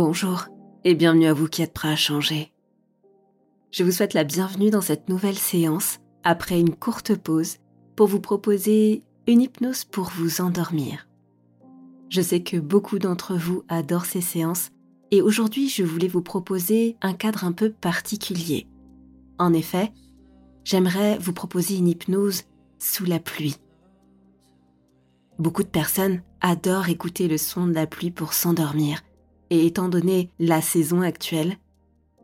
Bonjour et bienvenue à vous qui êtes prêts à changer. Je vous souhaite la bienvenue dans cette nouvelle séance après une courte pause pour vous proposer une hypnose pour vous endormir. Je sais que beaucoup d'entre vous adorent ces séances et aujourd'hui je voulais vous proposer un cadre un peu particulier. En effet, j'aimerais vous proposer une hypnose sous la pluie. Beaucoup de personnes adorent écouter le son de la pluie pour s'endormir et étant donné la saison actuelle,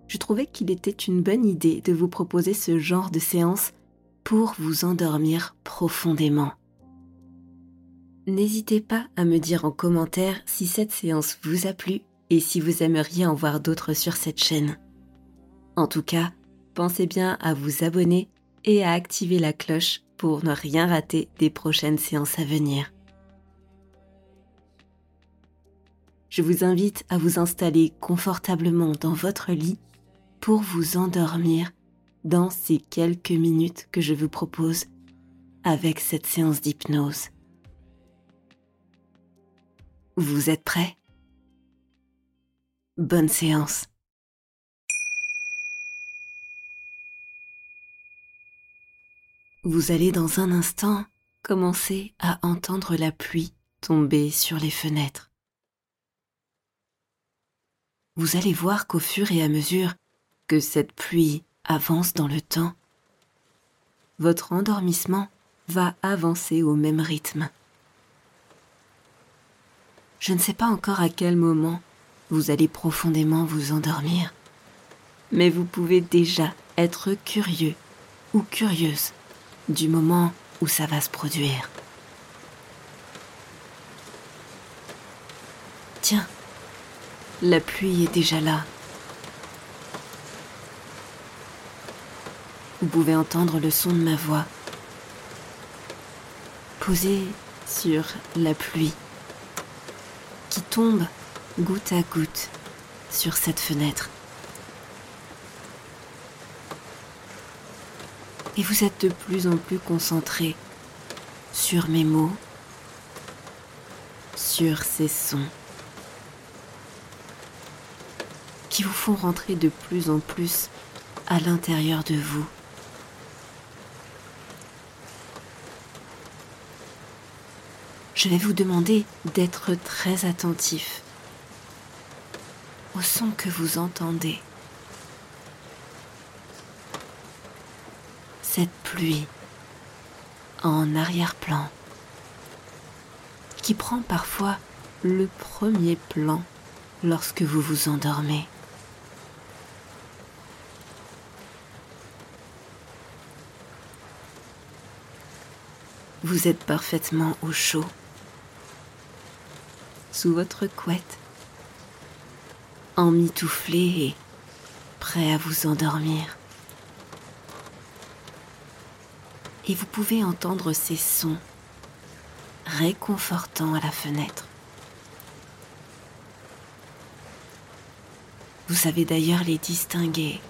je trouvais qu'il était une bonne idée de vous proposer ce genre de séance pour vous endormir profondément. N'hésitez pas à me dire en commentaire si cette séance vous a plu et si vous aimeriez en voir d'autres sur cette chaîne. En tout cas, pensez bien à vous abonner et à activer la cloche pour ne rien rater des prochaines séances à venir. Je vous invite à vous installer confortablement dans votre lit pour vous endormir dans ces quelques minutes que je vous propose avec cette séance d'hypnose. Vous êtes prêts? Bonne séance. Vous allez dans un instant commencer à entendre la pluie tomber sur les fenêtres vous allez voir qu'au fur et à mesure que cette pluie avance dans le temps, votre endormissement va avancer au même rythme. Je ne sais pas encore à quel moment vous allez profondément vous endormir, mais vous pouvez déjà être curieux ou curieuse du moment où ça va se produire. Tiens, la pluie est déjà là. Vous pouvez entendre le son de ma voix posée sur la pluie qui tombe goutte à goutte sur cette fenêtre. Et vous êtes de plus en plus concentré sur mes mots, sur ces sons. qui vous font rentrer de plus en plus à l'intérieur de vous. Je vais vous demander d'être très attentif au son que vous entendez. Cette pluie en arrière-plan qui prend parfois le premier plan lorsque vous vous endormez. Vous êtes parfaitement au chaud, sous votre couette, emmitouflé et prêt à vous endormir. Et vous pouvez entendre ces sons réconfortants à la fenêtre. Vous savez d'ailleurs les distinguer.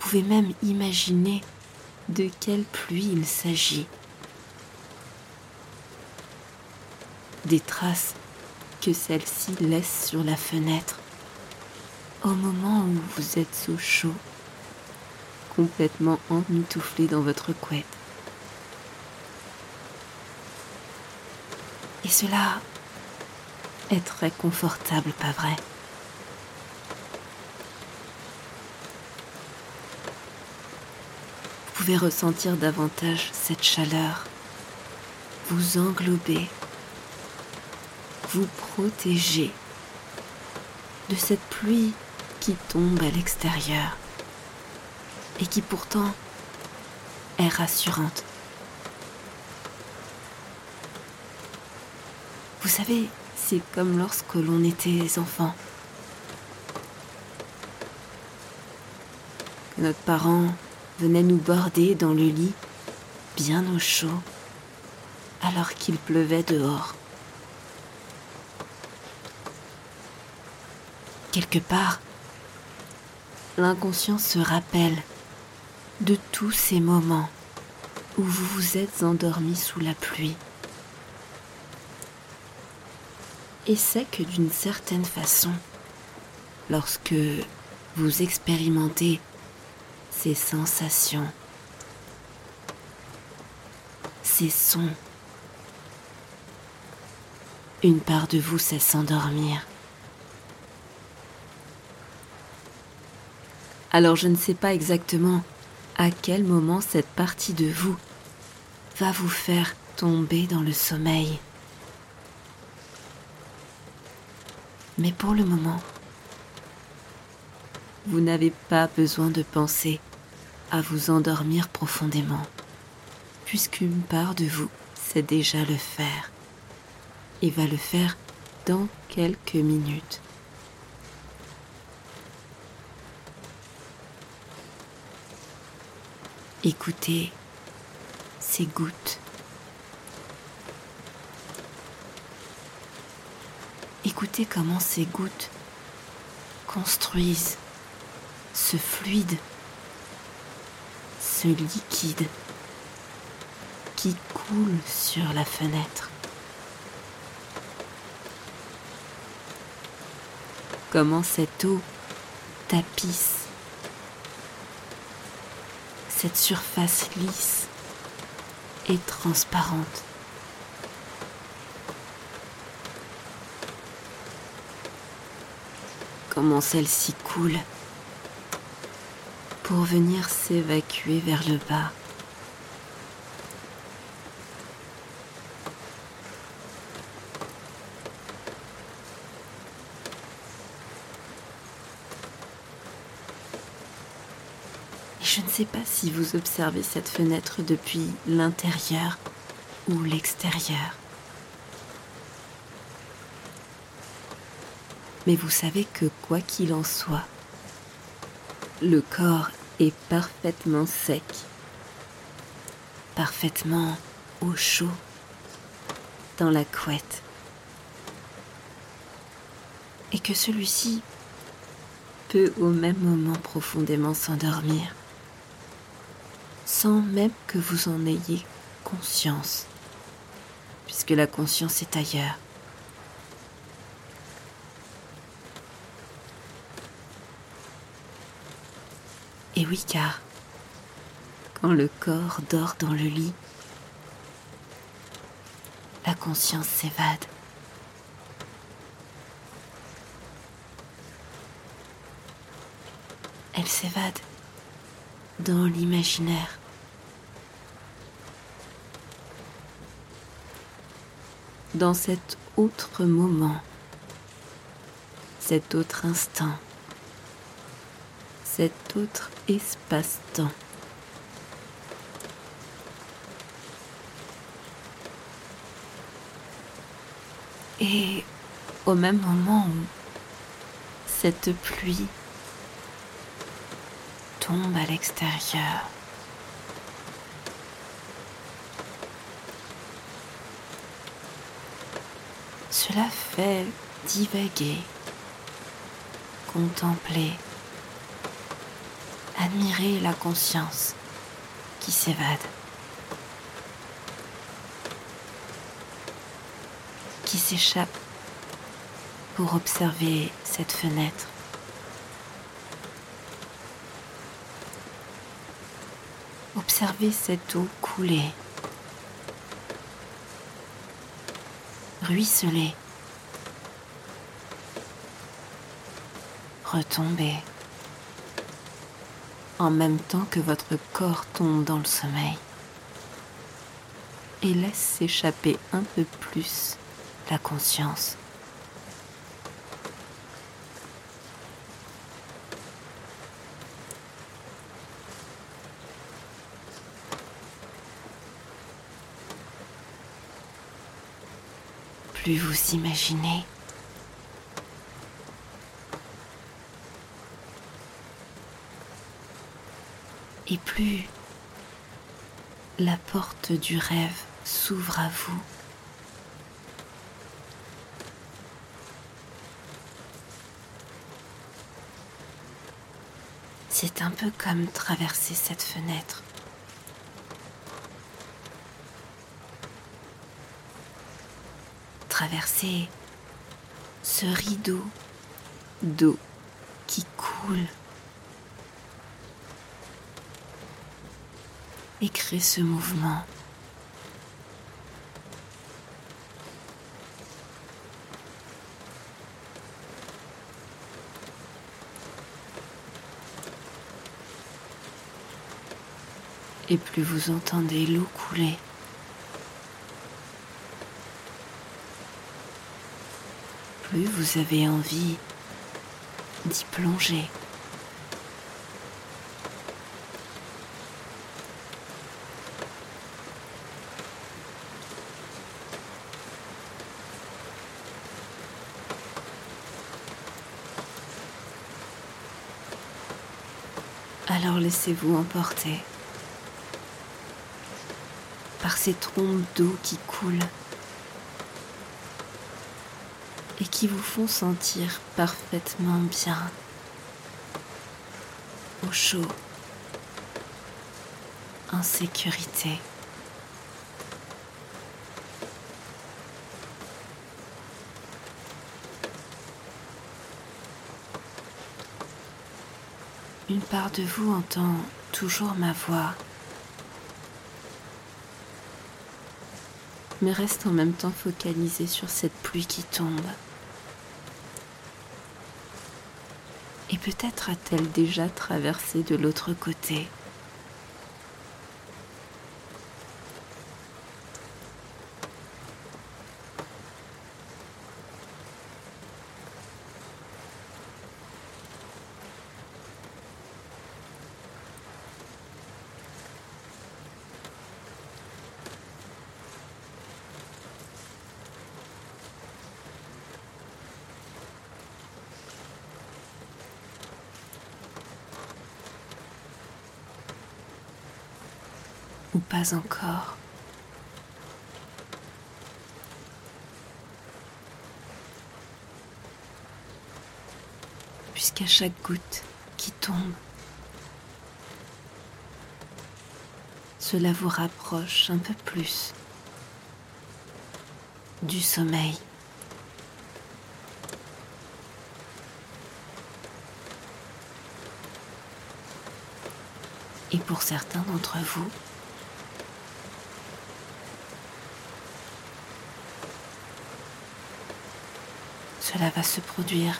Vous pouvez même imaginer de quelle pluie il s'agit? Des traces que celle-ci laisse sur la fenêtre au moment où vous êtes au chaud, complètement emmitouflé dans votre couette. Et cela est très confortable, pas vrai? Pouvez ressentir davantage cette chaleur, vous englober, vous protéger de cette pluie qui tombe à l'extérieur et qui pourtant est rassurante. Vous savez, c'est comme lorsque l'on était enfant. Notre parent venait nous border dans le lit, bien au chaud, alors qu'il pleuvait dehors. Quelque part, l'inconscient se rappelle de tous ces moments où vous vous êtes endormi sous la pluie. Et c'est que d'une certaine façon, lorsque vous expérimentez ces sensations, ces sons, une part de vous sait s'endormir. Alors je ne sais pas exactement à quel moment cette partie de vous va vous faire tomber dans le sommeil. Mais pour le moment, vous n'avez pas besoin de penser à vous endormir profondément, puisqu'une part de vous sait déjà le faire et va le faire dans quelques minutes. Écoutez ces gouttes. Écoutez comment ces gouttes construisent ce fluide, ce liquide qui coule sur la fenêtre. Comment cette eau tapisse cette surface lisse et transparente. Comment celle-ci coule pour venir s'évacuer vers le bas. Je ne sais pas si vous observez cette fenêtre depuis l'intérieur ou l'extérieur. Mais vous savez que quoi qu'il en soit, le corps est parfaitement sec, parfaitement au chaud, dans la couette. Et que celui-ci peut au même moment profondément s'endormir sans même que vous en ayez conscience, puisque la conscience est ailleurs. Et oui, car quand le corps dort dans le lit, la conscience s'évade. Elle s'évade dans l'imaginaire. dans cet autre moment, cet autre instant, cet autre espace-temps. Et au même moment cette pluie tombe à l'extérieur, Cela fait divaguer, contempler, admirer la conscience qui s'évade, qui s'échappe pour observer cette fenêtre. Observez cette eau couler, ruisseler, retomber en même temps que votre corps tombe dans le sommeil et laisse s'échapper un peu plus la conscience. Plus vous imaginez, et plus la porte du rêve s'ouvre à vous. C'est un peu comme traverser cette fenêtre. Traverser ce rideau d'eau qui coule et ce mouvement. et plus vous entendez l'eau couler. Plus vous avez envie d'y plonger. Alors laissez-vous emporter par ces trompes d'eau qui coulent et qui vous font sentir parfaitement bien, au chaud, en sécurité. Une part de vous entend toujours ma voix mais reste en même temps focalisé sur cette pluie qui tombe. Et peut-être a-t-elle déjà traversé de l'autre côté. Ou pas encore. Puisqu'à chaque goutte qui tombe, cela vous rapproche un peu plus du sommeil. Et pour certains d'entre vous, cela va se produire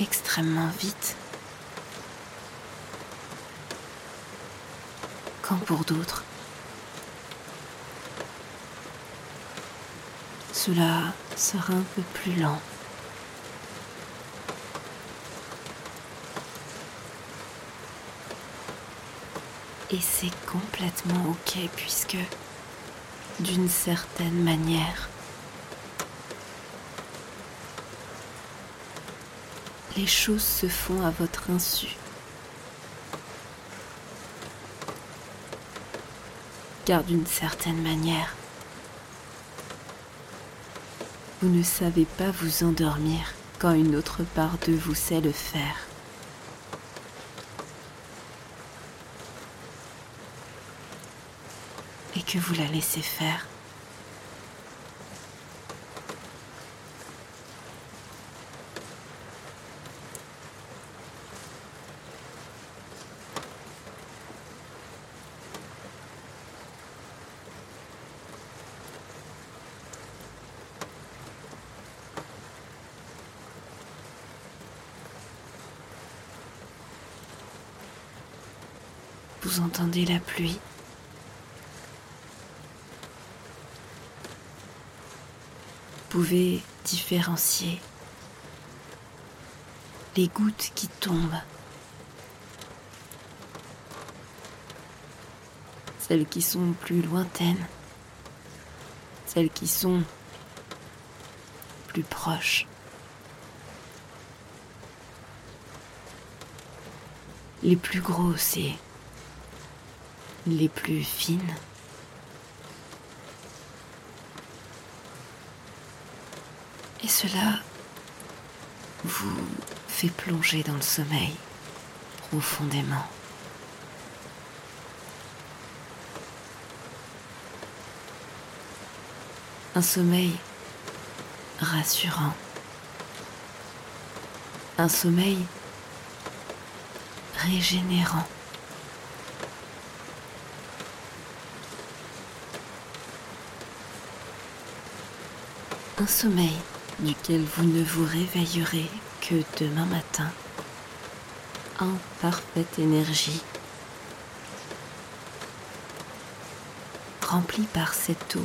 extrêmement vite. Quand pour d'autres, cela sera un peu plus lent. Et c'est complètement ok puisque, d'une certaine manière, les choses se font à votre insu. Car d'une certaine manière, vous ne savez pas vous endormir quand une autre part de vous sait le faire. Et que vous la laissez faire. Vous entendez la pluie. Vous pouvez différencier les gouttes qui tombent. Celles qui sont plus lointaines. Celles qui sont plus proches. Les plus grosses et les plus fines. Et cela vous fait plonger dans le sommeil profondément. Un sommeil rassurant. Un sommeil régénérant. Un sommeil duquel vous ne vous réveillerez que demain matin. En parfaite énergie, rempli par cette eau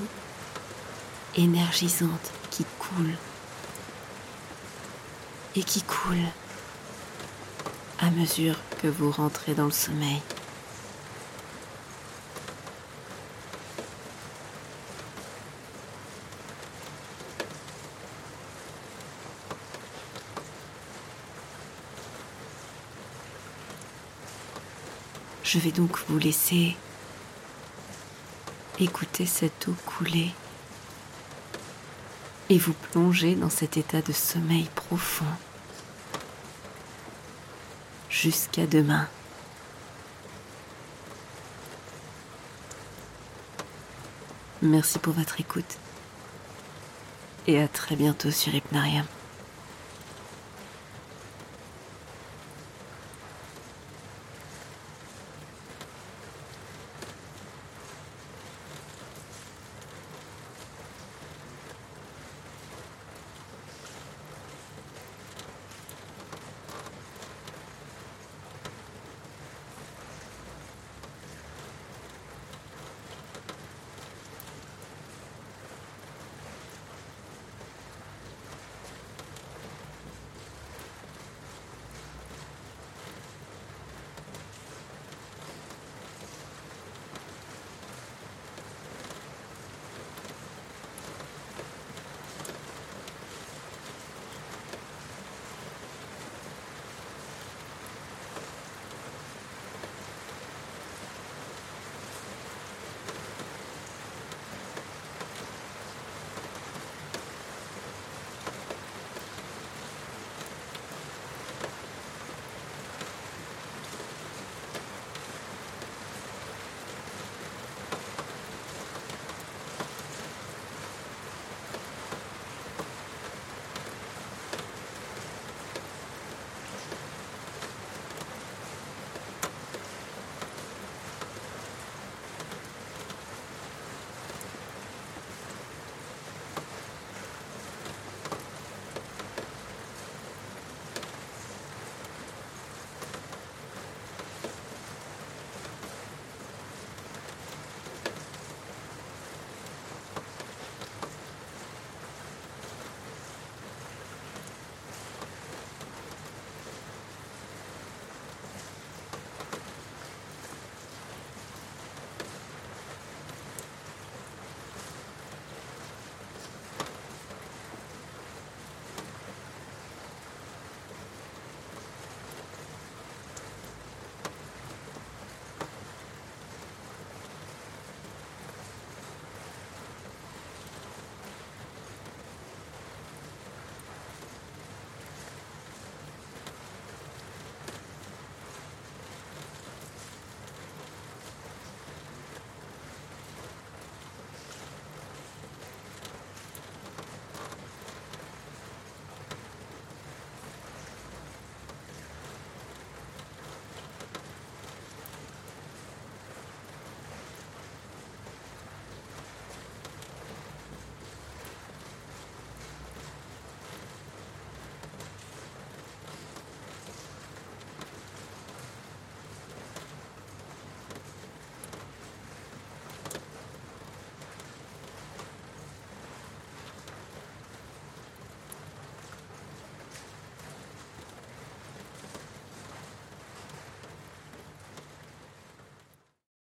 énergisante qui coule. Et qui coule à mesure que vous rentrez dans le sommeil. Je vais donc vous laisser écouter cette eau couler et vous plonger dans cet état de sommeil profond jusqu'à demain. Merci pour votre écoute et à très bientôt sur Hypnarium.